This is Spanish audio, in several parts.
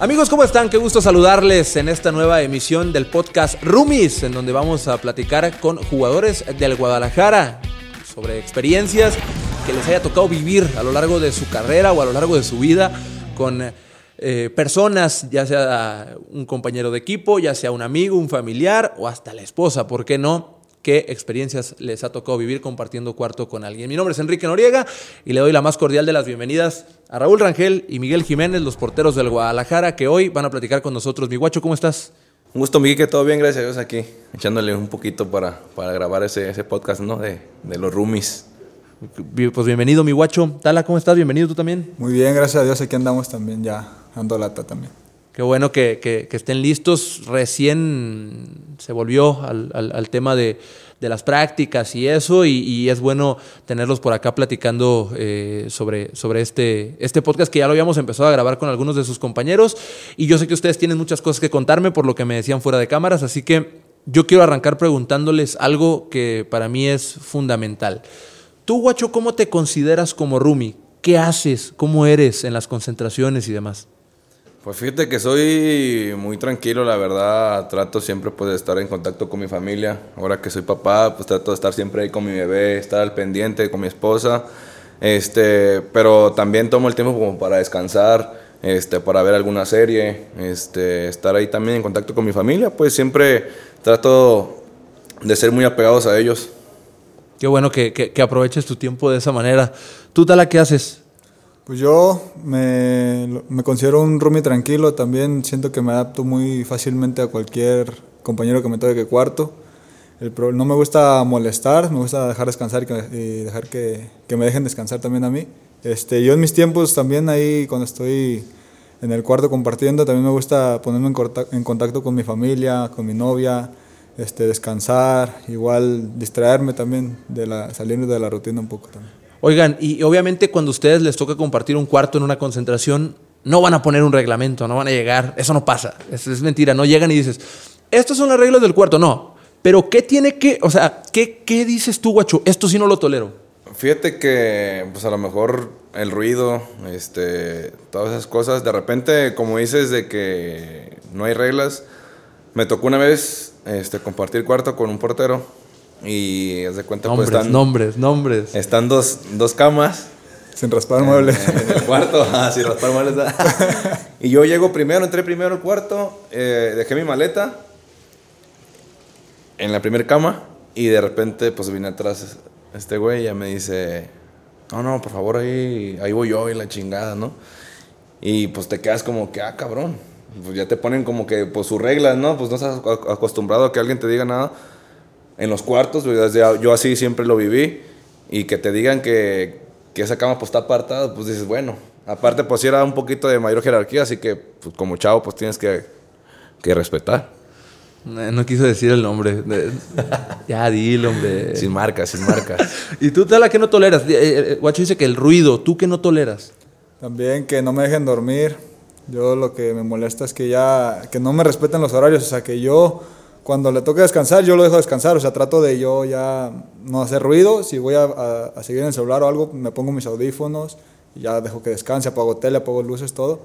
Amigos, ¿cómo están? Qué gusto saludarles en esta nueva emisión del podcast Rumis, en donde vamos a platicar con jugadores del Guadalajara sobre experiencias que les haya tocado vivir a lo largo de su carrera o a lo largo de su vida con eh, personas, ya sea un compañero de equipo, ya sea un amigo, un familiar o hasta la esposa, ¿por qué no? qué experiencias les ha tocado vivir compartiendo cuarto con alguien. Mi nombre es Enrique Noriega y le doy la más cordial de las bienvenidas a Raúl Rangel y Miguel Jiménez, los porteros del Guadalajara, que hoy van a platicar con nosotros. Mi guacho, ¿cómo estás? Un gusto, Miguel, que todo bien, gracias a Dios aquí, echándole un poquito para, para grabar ese, ese podcast ¿no? de, de los roomies. Pues bienvenido, mi guacho. Tala, ¿cómo estás? Bienvenido tú también. Muy bien, gracias a Dios, aquí andamos también ya, ando lata también. Qué bueno que, que, estén listos. Recién se volvió al, al, tema de, de, las prácticas y eso, y, y, es bueno tenerlos por acá platicando eh, sobre, sobre este, este podcast que ya lo habíamos empezado a grabar con algunos de sus compañeros. Y yo sé que ustedes tienen muchas cosas que contarme por lo que me decían fuera de cámaras, así que yo quiero arrancar preguntándoles algo que para mí es fundamental. Tú, Guacho, ¿cómo te consideras como Rumi? ¿Qué haces? ¿Cómo eres en las concentraciones y demás? Pues fíjate que soy muy tranquilo, la verdad. Trato siempre pues, de estar en contacto con mi familia. Ahora que soy papá, pues trato de estar siempre ahí con mi bebé, estar al pendiente con mi esposa. Este, pero también tomo el tiempo como para descansar, este, para ver alguna serie, este, estar ahí también en contacto con mi familia. Pues siempre trato de ser muy apegados a ellos. Qué bueno que, que, aproveches tu tiempo de esa manera. ¿Tú, Tala, qué haces? Pues yo me, me, considero un roomie tranquilo, también siento que me adapto muy fácilmente a cualquier compañero que me toque cuarto. El pro, no me gusta molestar, me gusta dejar descansar y, dejar que, que, me dejen descansar también a mí. Este, yo en mis tiempos también ahí cuando estoy en el cuarto compartiendo, también me gusta ponerme en contacto, en contacto con mi familia, con mi novia, este, descansar, igual distraerme también, de la, salir de la rutina un poco también. Oigan, y obviamente cuando a ustedes les toca compartir un cuarto en una concentración, no van a poner un reglamento, no van a llegar, eso no pasa, es, mentira, no llegan y dices, estas son las reglas del cuarto, no, pero ¿qué tiene que, o sea, qué, qué dices tú, guacho? Esto sí no lo tolero. Fíjate que, pues a lo mejor el ruido, este, todas esas cosas, de repente, como dices, de que no hay reglas, me tocó una vez este, compartir cuarto con un portero y haz de cuenta nombres, pues están nombres, nombres. Están dos, dos camas. Sin raspar muebles. En, en el cuarto, ah, sin raspar muebles. y yo llego primero, entré primero al cuarto, eh, dejé mi maleta en la primera cama y de repente pues vine atrás este güey y ya me dice, no, no, por favor, ahí, ahí voy yo y la chingada, ¿no? Y pues te quedas como que, ah, cabrón. Pues ya te ponen como que pues sus reglas, ¿no? Pues no estás acostumbrado a que alguien te diga nada en los cuartos, yo así siempre lo viví, y que te digan que, que esa cama pues está apartada, pues dices, bueno, aparte pues sí era un poquito de mayor jerarquía, así que pues, como chavo pues tienes que, que respetar. No, no, quiso decir el nombre. ya, dilo, hombre. Sin marcas, sin marcas. ¿Y tú, Tala, qué no toleras? Guacho dice que el ruido, ¿tú qué no toleras? También que no me dejen dormir. Yo lo que me molesta es que ya, que no me respeten los horarios, o sea, que yo cuando le toque descansar, yo lo dejo descansar, o sea, trato de yo ya no hacer ruido, si voy a, a, a seguir en el celular o algo, me pongo mis audífonos, y ya dejo que descanse, apago tele, apago luces, todo.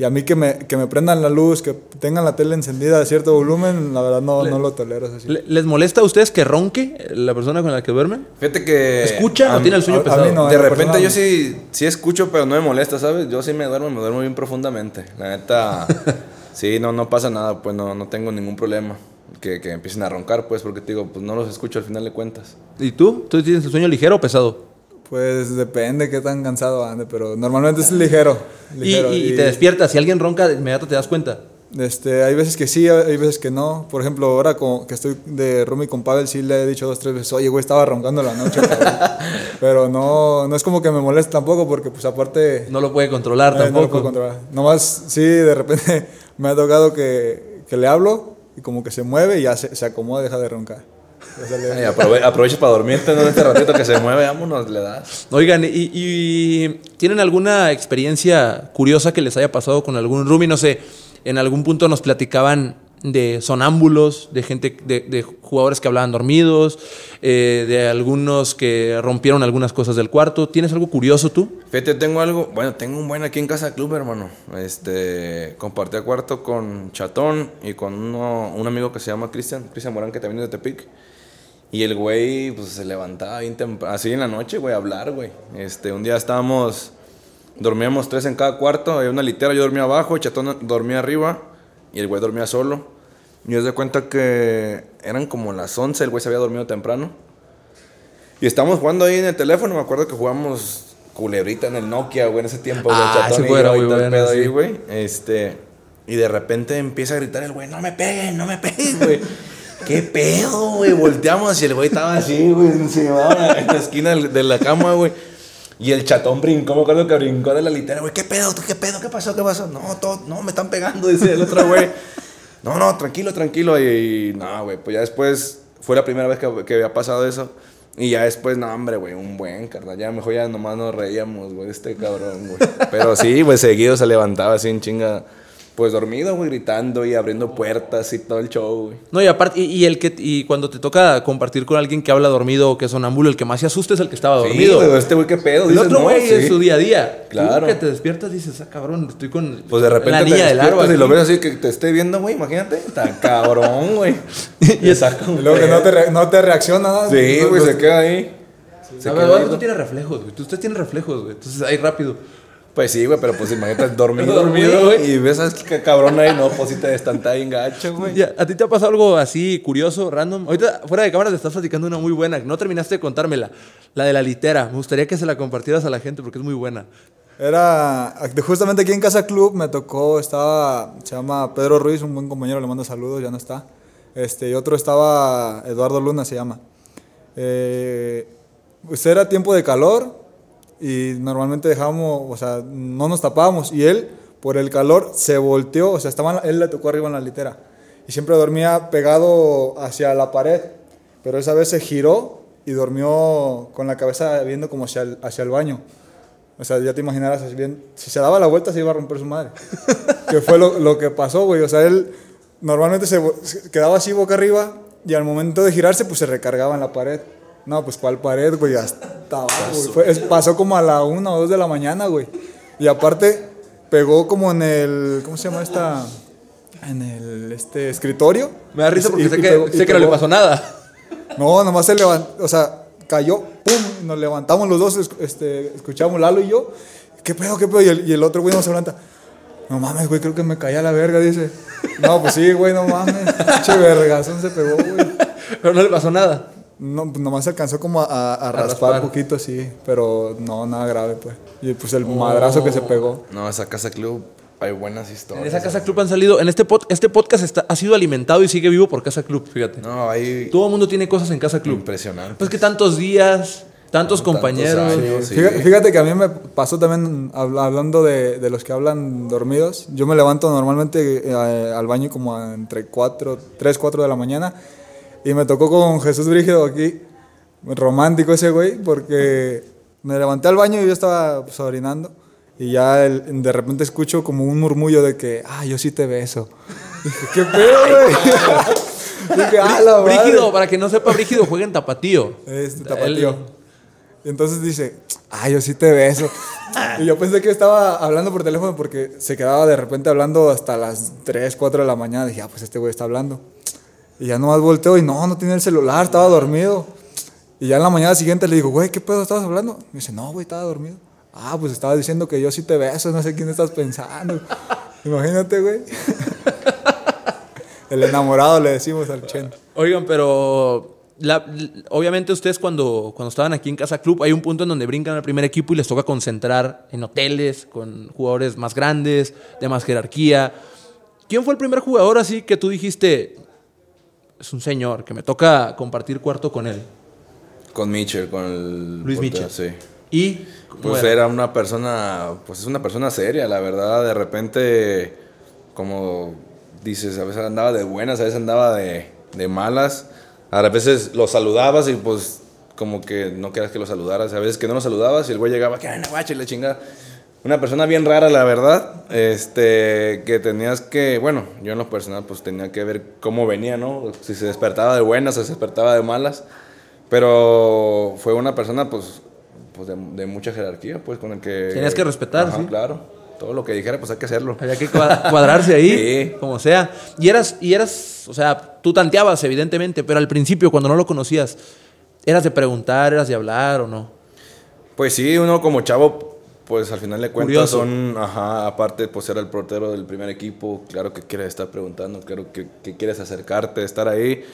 Y a mí que me, que me prendan la luz, que tengan la tele encendida a cierto volumen, la verdad no, Le- no lo tolero. así. ¿Les molesta a ustedes que ronque la persona con la que duermen? Fíjate que... ¿Escucha a o tiene el sueño a- a pesado? mí no. de repente yo sí, sí escucho, pero no me molesta, ¿sabes? Yo sí me duermo, me duermo bien profundamente. La neta, sí, no, no pasa nada, pues no, no tengo ningún problema. Que, que empiecen a roncar, pues, porque te digo, pues no los escucho al final de cuentas. ¿Y tú? ¿Tú tienes el sueño ligero o pesado? Pues depende qué tan cansado ande, pero normalmente es ligero. Y, ligero, y- y te despiertas. Si alguien ronca, de inmediato te das cuenta. Este, hay veces que sí, hay veces que no. Por ejemplo, ahora como que estoy de roomie con Pavel, sí le he dicho dos, tres veces, oye, güey, estaba roncando la noche. cabrón". Pero no, no es como que me moleste tampoco, porque pues aparte... No lo puede controlar eh, no lo tampoco. puedo controlar. Nomás, sí, de repente me ha tocado que, que le hablo y como que se mueve y ya se, se acomoda, deja de roncar. Ay, aprove aprovecha para dormirte, ¿no? Este ratito que se mueve, vámonos, le das. Oigan, ¿y, y tienen alguna experiencia curiosa que les haya pasado con algún roomie? No sé, en algún punto nos platicaban de sonámbulos, de gente, de, jugadores que hablaban dormidos, eh, de algunos que rompieron algunas cosas del cuarto. ¿Tienes algo curioso tú? Fíjate, tengo algo, bueno, tengo un buen aquí en Casa Club, hermano. Este, compartí cuarto con Chatón y con uno, un amigo que se llama Cristian, Cristian Morán, que también es de Tepic. Y el güey, pues se levantaba bien así en la noche, güey, a hablar, güey. Este, un día estábamos, dormíamos tres en cada cuarto, había una litera, yo dormía abajo, Chatón dormía arriba y el güey dormía solo. Y yo de cuenta que eran como las 11, el güey se había dormido temprano. Y estábamos jugando ahí en el teléfono, me acuerdo que jugamos culebrita en el Nokia, güey, en ese tiempo, güey, Ah, Chatón ese y juego era yo y muy todo el bueno, pedo ahí, güey. Este, y de repente empieza a gritar el güey, no me peguen, no me peguen, güey. ¿Qué pedo, güey? Volteamos y el güey estaba así, güey, encima en la esquina de la cama, güey. Y el chatón brincó, me acuerdo que brincó de la litera, güey. ¿Qué pedo? ¿Tú qué pedo? ¿Qué pasó? ¿Qué pasó? No, todo, no, me están pegando, dice el otro güey. No, no, tranquilo, tranquilo. Y, y no, güey, pues ya después fue la primera vez que, que había pasado eso. Y ya después, no, hombre, güey, un buen carnal. Ya mejor ya nomás nos reíamos, güey, este cabrón, güey. Pero sí, güey, seguido se levantaba así en chinga. Pues dormido, güey, gritando y abriendo puertas y todo el show, güey. No, y aparte, y, y el que, y cuando te toca compartir con alguien que habla dormido o que es sonámbulo, el que más se asusta es el que estaba dormido. Sí, güey, este güey, qué pedo. el Dices, otro no, güey sí. es su día a día. Claro. Tú que te despiertas dices, ah, cabrón, estoy con Pues de repente la te niña del despiertas árbol. y lo ves así que te esté viendo, güey, imagínate. Está cabrón, güey. y un Y luego que no te, re- no te reacciona nada. Sí, güey, no- se queda ahí. Se A queda ver, ahí. tú tienes reflejos, güey. Tú- Usted tiene reflejos, güey. Entonces ahí rápido. Pues sí, güey, pero pues imagínate dormido, Dormido, güey. Y ves a qué cabrón ahí, no, pues si te estanta bien gacho, güey. Ya, ¿A ti te ha pasado algo así curioso, random? Ahorita, fuera de cámara, te estás platicando una muy buena. No terminaste de contármela. La de la litera. Me gustaría que se la compartieras a la gente porque es muy buena. Era justamente aquí en Casa Club me tocó, estaba, se llama Pedro Ruiz, un buen compañero, le mando saludos, ya no está. Este, y otro estaba Eduardo Luna, se llama. Eh, pues era tiempo de calor y normalmente dejábamos, o sea, no nos tapábamos y él, por el calor, se volteó, o sea, estaba, él le tocó arriba en la litera y siempre dormía pegado hacia la pared, pero esa vez se giró y durmió con la cabeza viendo como hacia el, hacia el baño. O sea, ya te imaginarás, si se daba la vuelta se iba a romper su madre. que fue lo, lo que pasó, güey. O sea, él normalmente se quedaba así boca arriba y al momento de girarse, pues se recargaba en la pared. No, pues ¿cuál pared, güey? Hasta abajo. Fue- pasó como a la una o dos de la mañana, güey. Y aparte, pegó como en el, ¿cómo se llama esta? En el este, escritorio. Me da risa porque y sé, que, pegó- sé que no le pasó nada. No, nomás se levantó, o sea, cayó, pum, nos levantamos los dos, es- este, escuchamos Lalo y yo, ¿qué pedo, qué pedo? Y el, y el otro güey nos levanta, no mames, güey, creo que me caí a la verga, dice. No, pues sí, güey, no mames, pinche vergazón se pegó, güey. Pero no le pasó nada. No, pues nomás se alcanzó como a, a- a raspar raspar. un poquito, sí, pero no, nada grave, pues. Y pues el madrazo que se pegó. No, esa casa club hay buenas En historias. esa Casa Club han salido. En este, pod- este podcast está- ha sido alimentado y sigue vivo por Casa Club, fíjate. No, hay Todo el mundo tiene cosas en Casa Club. impresionante. Pues que tantos días, tantos compañeros. años. Sí. Fíjate, fíjate que a mí me pasó también habla- hablando de, de los que hablan dormidos. Yo me levanto normalmente eh, al baño como entre 4, 3, 4 de la mañana. Y me tocó con Jesús Brígido aquí, romántico ese güey, porque me levanté al baño y yo estaba pues, orinando. Y ya el- de repente escucho como un murmullo de que, ah, yo sí te beso. Dije, ¿qué pedo, güey? Dije, ah, la madre". Brígido, para que no sepa, Brígido juega en Tapatío. Este Él- tapatío. Y entonces dice, ay, yo sí te beso. y yo pensé que estaba hablando por teléfono porque se quedaba de repente hablando hasta las 3, 4 de la mañana. Dije, ah, pues este güey está hablando. Y ya nomás volteo y no, no tiene el celular, estaba dormido. Y ya en la mañana siguiente le digo, güey, ¿qué pedo estabas hablando? Me dice, no, güey, estaba dormido. Ah, pues estaba diciendo que yo sí te beso, no sé quién estás pensando. Imagínate, güey. el enamorado le decimos al Chen. Oigan, pero la- obviamente ustedes cuando, cuando estaban aquí en Casa Club hay un punto en donde brincan al primer equipo y les toca concentrar en hoteles con jugadores más grandes, de más jerarquía. ¿Quién fue el primer jugador así que tú dijiste, es un señor, que me toca compartir cuarto con él? Con Mitchell, con el. Luis Mitchell. Sí. Y ¿cómo Pues era? era una persona, pues es una persona seria, la verdad. De repente, como dices, a veces andaba de buenas, a veces andaba de, de malas. A veces lo saludabas y pues como que no querías que lo saludaras. A veces que no lo saludabas y el güey llegaba, que guacha y la chingada. Una persona bien rara, la verdad. Este, que tenías que, bueno, yo en lo personal, pues tenía que ver cómo venía, ¿no? Si se despertaba de buenas o se despertaba de malas. Pero fue una persona, pues, pues de, de mucha jerarquía, pues, con el que. Tenías que respetar, Ajá, sí. Claro. Todo lo que dijera, pues hay que hacerlo. Había que cua- cuadrarse ahí, Sí. como sea. Y eras, y eras, o sea, tú tanteabas, evidentemente, pero al principio, cuando no lo conocías, ¿eras de preguntar, eras de hablar o no? Pues sí, uno como chavo, pues al final de cuentas Curioso. son, ajá, aparte pues era el portero del primer equipo, claro que quieres estar preguntando, claro que, que quieres acercarte, estar ahí,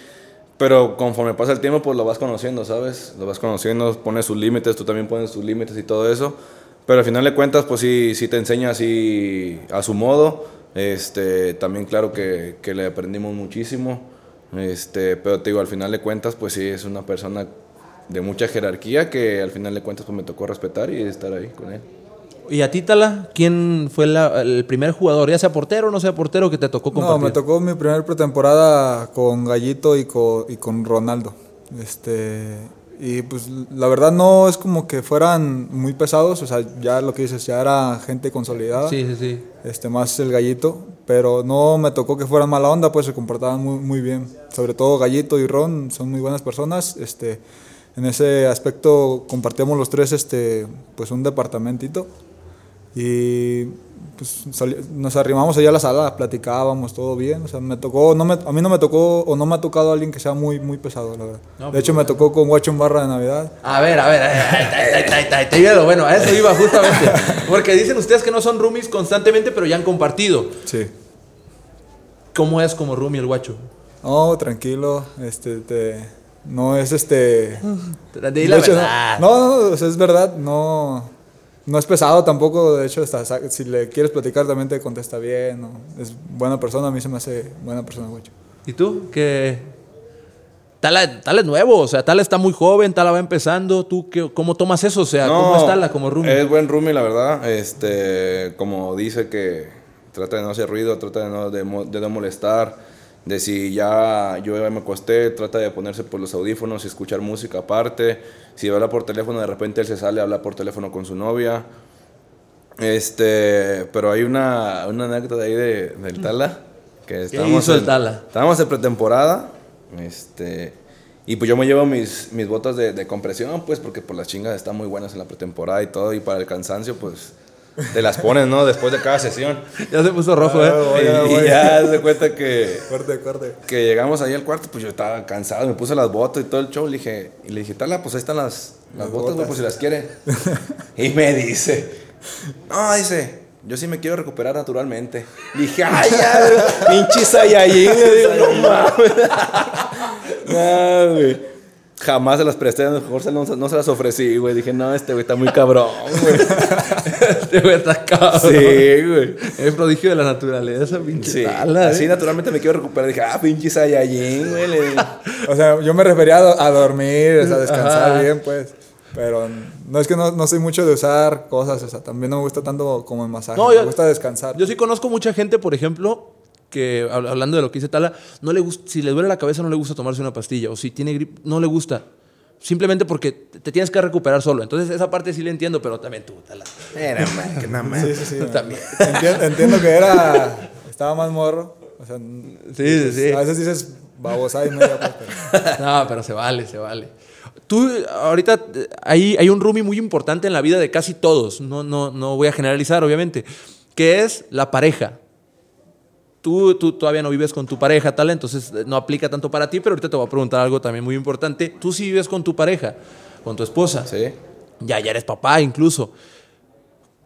pero conforme pasa el tiempo pues lo vas conociendo, ¿sabes? Lo vas conociendo, pones sus límites, tú también pones tus límites y todo eso, pero al final de cuentas pues sí, sí te enseña así a su modo, este, también claro que, que le aprendimos muchísimo, este, pero te digo, al final de cuentas pues sí, es una persona de mucha jerarquía que al final de cuentas pues me tocó respetar y estar ahí con él. ¿Y a ti, Tala, quién fue la- el primer jugador, ya sea portero o no sea portero, que te tocó No, compartir? me tocó mi primer pretemporada con Gallito y con, y con Ronaldo. Este, y pues la verdad no es como que fueran muy pesados, o sea, ya lo que dices, ya era gente consolidada. Sí, sí, sí. este, más el gallito, pero no me tocó que fueran mala onda, pues se comportaban muy, muy bien. Sobre todo Gallito y Ron son muy buenas personas. Este, en ese aspecto compartíamos los tres este, pues un departamentito y pues sali- nos arrimamos allá a la sala, platicábamos, todo bien. O sea, me tocó, no me, a mí no me tocó o no me ha tocado alguien que sea muy, muy pesado, la verdad. No, de pues, hecho, me tocó con Guacho en barra de Navidad. A ver, a ver, ahí, te iba lo bueno, a eso iba justamente. Porque dicen ustedes que no son roomies constantemente, pero ya han compartido. Sí. ¿Cómo es como roomie el guacho? No, tranquilo, este, te- no es este... Di la De hecho, no- verdad. No, es verdad, no, no es pesado tampoco. De hecho, sa- si le quieres platicar también te contesta bien. ¿no? Es buena persona, a mí se me hace buena persona, güey. ¿Y tú? Que Tala, Tala es nuevo, o sea, Tala está muy joven, Tala va empezando. ¿Tú qué, cómo tomas eso? O sea, ¿cómo es Tala como roomie? Es buen roomie, la verdad. Este, como dice que trata de no hacer ruido, trata de no, de no molestar. De si ya yo ya me acosté, trata de ponerse por los audífonos y escuchar música aparte. Si habla por teléfono, de repente él se sale a hablar por teléfono con su novia. Este, pero hay una, una anécdota ahí de, del Tala. Que estábamos hizo el en- Tala? Estábamos en pretemporada. Este, y pues yo me llevo mis, mis botas de, de compresión, pues, porque por las chingas están muy buenas en la pretemporada y todo. Y para el cansancio, pues, te las pones, ¿no? Después de cada sesión. Ya se puso rojo, Ah, ¿eh? voy, ya, y, voy. y ya se cuenta que, Corte, corte. que llegamos ahí al cuarto, pues yo estaba cansado, me puse las botas y todo el show. Le dije, y le dije, Tala, pues ahí están las, las Las botas, güey, pues si las quiere. y me dice, no, dice, yo sí me quiero recuperar naturalmente. Dije, ay, ya, pinche Saiyajin. No mames. no, güey. Jamás se las presté, a lo mejor se- no, no se las ofrecí, güey. Dije, no, este güey está muy cabrón, güey. Este güey está cabrón. Sí, güey. Es prodigio de la naturaleza, pinche Sí, Tala. ¿eh? así naturalmente me quiero recuperar. Dije, ah, pinche Saiyajin, güey. O sea, yo me refería a, do- a dormir, o sea, a descansar Ajá. bien, pues. Pero no es que no, no soy mucho de usar cosas, o sea, también no me gusta tanto como el masaje. No, me yo- gusta descansar. Yo sí conozco mucha gente, por ejemplo, que hab- hablando de lo que dice Tala, no le gusta, si le duele la cabeza no le gusta tomarse una pastilla, o si tiene gripe, no le gusta. Simplemente porque te tienes que recuperar solo. Entonces, esa parte sí le entiendo, pero también tú, Tala. Era, man, que nada más. Sí, sí, sí. También. Entiendo, entiendo que era. Estaba más morro. O sea, Sí, sí, sí. A veces dices babosa y media, pues, pero- No, pero se vale, se vale. Tú, ahorita, hay, hay un roomie muy importante en la vida de casi todos. No, no, no voy a generalizar, obviamente. Que es la pareja. Tú, tú todavía no vives con tu pareja, tal, entonces eh, no aplica tanto para ti, pero ahorita te voy a preguntar algo también muy importante. Tú sí vives con tu pareja, con tu esposa. Sí. Ya, ya eres papá incluso.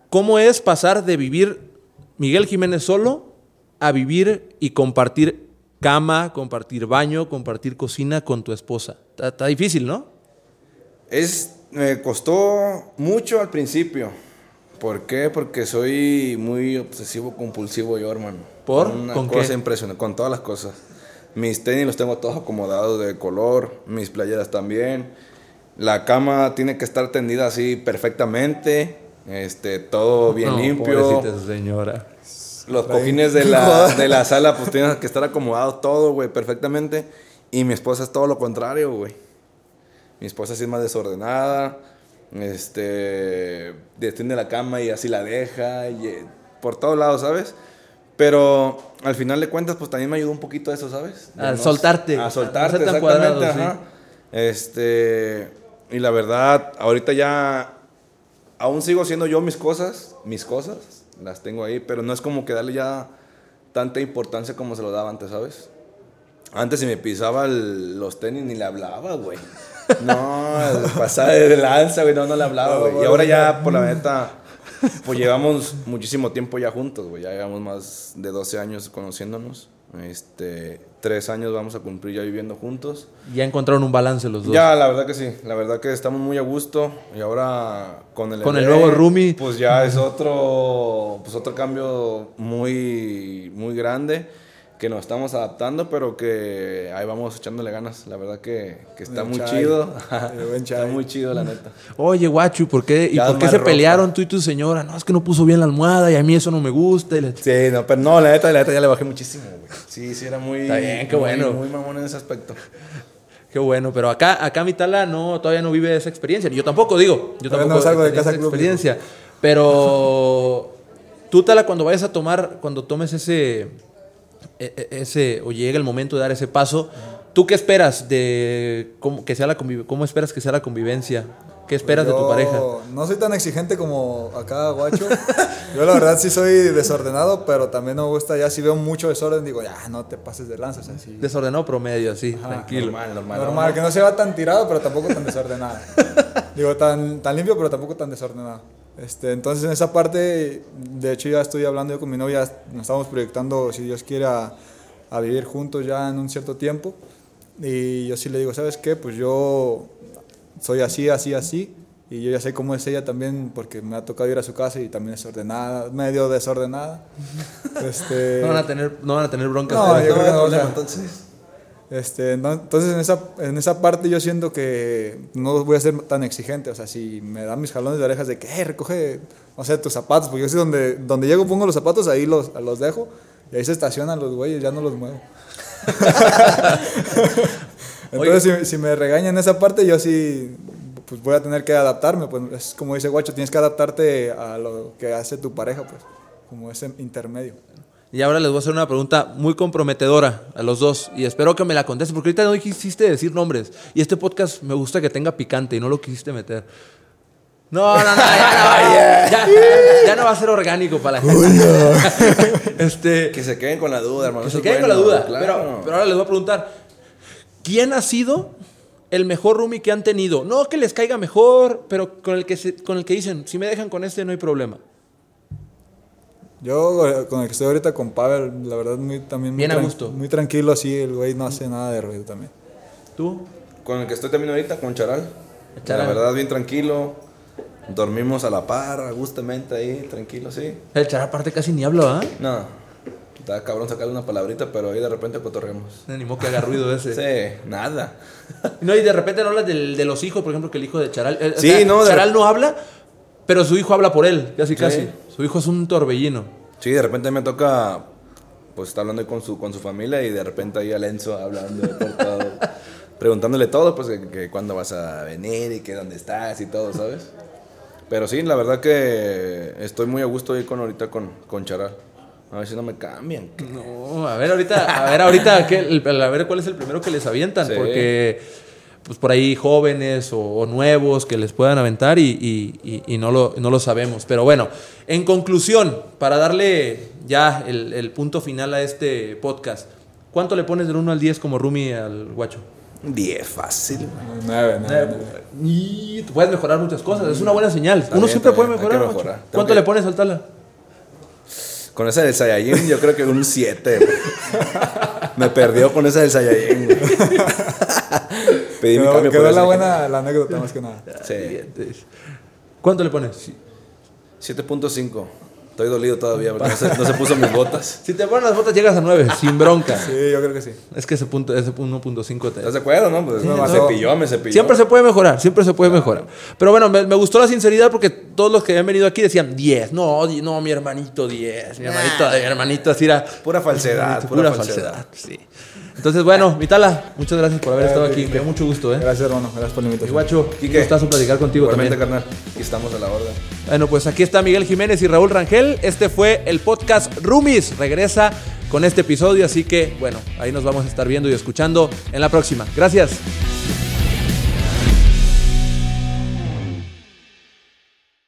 ¿Cómo es pasar de vivir Miguel Jiménez solo a vivir y compartir cama, compartir baño, compartir cocina con tu esposa? Está, está difícil, ¿no? Es, me costó mucho al principio. ¿Por qué? Porque soy muy obsesivo compulsivo yo, hermano. ¿Por? Una ¿Con cosa qué? impresionante, con todas las cosas. Mis tenis los tengo todos acomodados de color, mis playeras también. La cama tiene que estar tendida así perfectamente, este, todo bien No, limpio. pobrecita señora. Los cojines de la, de la sala pues tienen que estar acomodados todo, güey, perfectamente. Y mi esposa es todo lo contrario, güey. Mi esposa sí es más desordenada. Este, detiene la cama y así la deja, y, eh, por todos lados, ¿sabes? Pero al final de cuentas, pues también me ayudó un poquito eso, ¿sabes? De A soltarte. A A soltarte, tan exactamente, cuadrado, sí. ajá. Este, y la verdad, ahorita ya, aún sigo haciendo yo mis cosas, mis cosas, las tengo ahí, pero no es como que darle ya tanta importancia como se lo daba antes, ¿sabes? Antes si me pisaba el- los tenis ni le hablaba, güey. No, pasaba de lanza, güey, no, no le hablaba, güey. Y ahora ya, por la neta, pues llevamos muchísimo tiempo ya juntos, güey. Ya llevamos más de 12 años conociéndonos. Este, tres años vamos a cumplir ya viviendo juntos. Ya encontraron un balance los dos. Ya, la verdad que sí, la verdad que estamos muy a gusto y ahora con el Con el nuevo roomie. pues ya es otro pues otro cambio muy muy grande que nos estamos adaptando, pero que ahí vamos echándole ganas, la verdad que, que está muy chai, chido. está muy chido la neta. Oye, guachu, ¿por qué? ¿Y por qué se ropa. pelearon tú y tu señora? No, es que no puso bien la almohada y a mí eso no me gusta. y la- Sí, no, pero no, la neta, la neta ya le bajé muchísimo, güey. Sí, sí era muy Está bien, qué muy- bueno. Muy mamón en ese aspecto. Qué bueno, pero acá, acá mi tala no, todavía no vive esa experiencia. Yo tampoco digo, yo tampoco no salgo de casa esa club, experiencia. Pero tú, Tala, cuando vayas a tomar, cuando tomes ese, ese, o llegue el momento de dar ese paso, ¿tú qué esperas de cómo, que sea la cómo esperas que sea la convivencia? ¿Qué esperas de tu Yo pareja? No soy tan exigente como acá, guacho. Yo la verdad sí soy desordenado, pero también no me gusta, ya si veo mucho desorden, digo, ya, no te pases de lanza, o sea, sí. Desordenado promedio, así, tranquilo. Normal, normal. Normal, que no se va tan tirado, pero tampoco tan desordenado. Digo, tan, tan limpio, pero tampoco tan desordenado. Este, entonces, en esa parte, de hecho, ya estoy hablando yo con mi novia, nos estamos proyectando, si Dios quiere, a, a vivir juntos ya en un cierto tiempo. Y yo sí le digo, ¿sabes qué? Pues yo soy así, así, así. Y yo ya sé cómo es ella también, porque me ha tocado ir a su casa y también es ordenada, medio desordenada. Este, No van a tener, no van a tener broncas. No, yo creo que no, o sea, entonces. Este, entonces en esa, en esa parte yo siento que no voy a ser tan exigente, o sea, si me dan mis jalones de orejas de que, "Eh, recoge, no sé, tus zapatos, porque yo sé donde, donde llego pongo los zapatos, ahí los, los dejo, y ahí se estacionan los güeyes, ya no los muevo. Entonces si, si me regañan en esa parte, yo sí, pues voy a tener que adaptarme, pues es como dice Guacho, tienes que adaptarte a lo que hace tu pareja, pues, como ese intermedio. Y ahora les voy a hacer una pregunta muy comprometedora a los dos y espero que me la contesten porque ahorita no quisiste decir nombres y este podcast me gusta que tenga picante y no lo quisiste meter. No, no, no, ya no, ya, ya no va a ser orgánico para la gente. este, Que se queden con la duda, hermano. que se queden con la bueno, duda. claro. Pero, pero ahora les voy a preguntar, ¿quién ha sido el mejor roomie que han tenido? No que les caiga mejor, pero con el que, se- con el que dicen, si me dejan con este no hay problema. Yo eh, con el que estoy ahorita con Pavel, la verdad muy también muy, Bien a tran- gusto. muy tranquilo así, el güey no hace nada de ruido también. ¿Tú? Con el que estoy también ahorita, con Charal. Charal. La verdad, bien tranquilo. Dormimos a la par, gustamente ahí, tranquilo, sí. El char aparte casi ni habla, ¿ah? No, está cabrón sacarle una palabrita, pero ahí de repente cotorreamos. Ni modo que haga ruido ese. Sí, nada. No, y de repente no hablas del- de los hijos, por ejemplo, que el hijo de Charal. eh, o Sí, sea, no, de Charal no habla, pero su hijo habla por él, casi Sí. casi. Su hijo es un torbellino. Sí, de repente me toca, pues, estar hablando con su, con su familia y de repente ahí Alenzo hablando por todo. preguntándole todo, pues, que, que cuándo vas a venir y que dónde estás y todo, ¿sabes? Pero sí, la verdad que estoy muy a gusto ahí con ahorita con, con Charal. A ver si no me cambian. No, a ver ahorita, a ver ahorita, ¿qué- el- a ver cuál es el primero que les avientan, Sí. porque pues por ahí jóvenes o, o nuevos que les puedan aventar y, y- y- y no, lo, no lo sabemos. Pero bueno, en conclusión, para darle ya el, el punto final a este podcast, ¿cuánto le pones del 1 al 10 como Rumi al guacho? 10, fácil. Nueve, nueve, nueve. Y tú puedes mejorar muchas cosas, es una buena señal. Está Uno bien, siempre puede mejorar. mejorar. ¿Cuánto que- le pones al tala? Con esa del Saiyajin, yo creo que un 7. Me perdió con esa del Saiyajin. güey. Pedí mi Quedó, cambio quedó por la buena la anécdota más que nada. Sí. ¿Cuánto le pones? 7.5. Estoy dolido todavía porque no se, no se puso mis botas. Si te pones las botas llegas a 9, sin bronca. Sí, yo creo que sí. Es que ese punto, ese 1.5 te... ¿Estás de acuerdo, no? Pues me pasó. cepilló, me cepilló. Siempre se puede mejorar, siempre se puede mejorar. Pero bueno, me, me gustó la sinceridad porque todos los que habían venido aquí decían 10. No, no, mi hermanito 10. Mi hermanito, mi hermanito así era. Pura falsedad, Pura, pura falsedad. falsedad. sí. Entonces, bueno, Vitala, muchas gracias por haber estado aquí. Me dio mucho gusto, ¿eh? Gracias, hermano. Gracias por la Y invitación. guacho, Quique. un gustazo platicar contigo Igualmente, también. carnal. Aquí estamos a la orden. Bueno, pues aquí está Miguel Jiménez y Raúl Rangel. Este fue el podcast Rumis. Regresa con este episodio, así que bueno, ahí nos vamos a estar viendo y escuchando en la próxima. Gracias.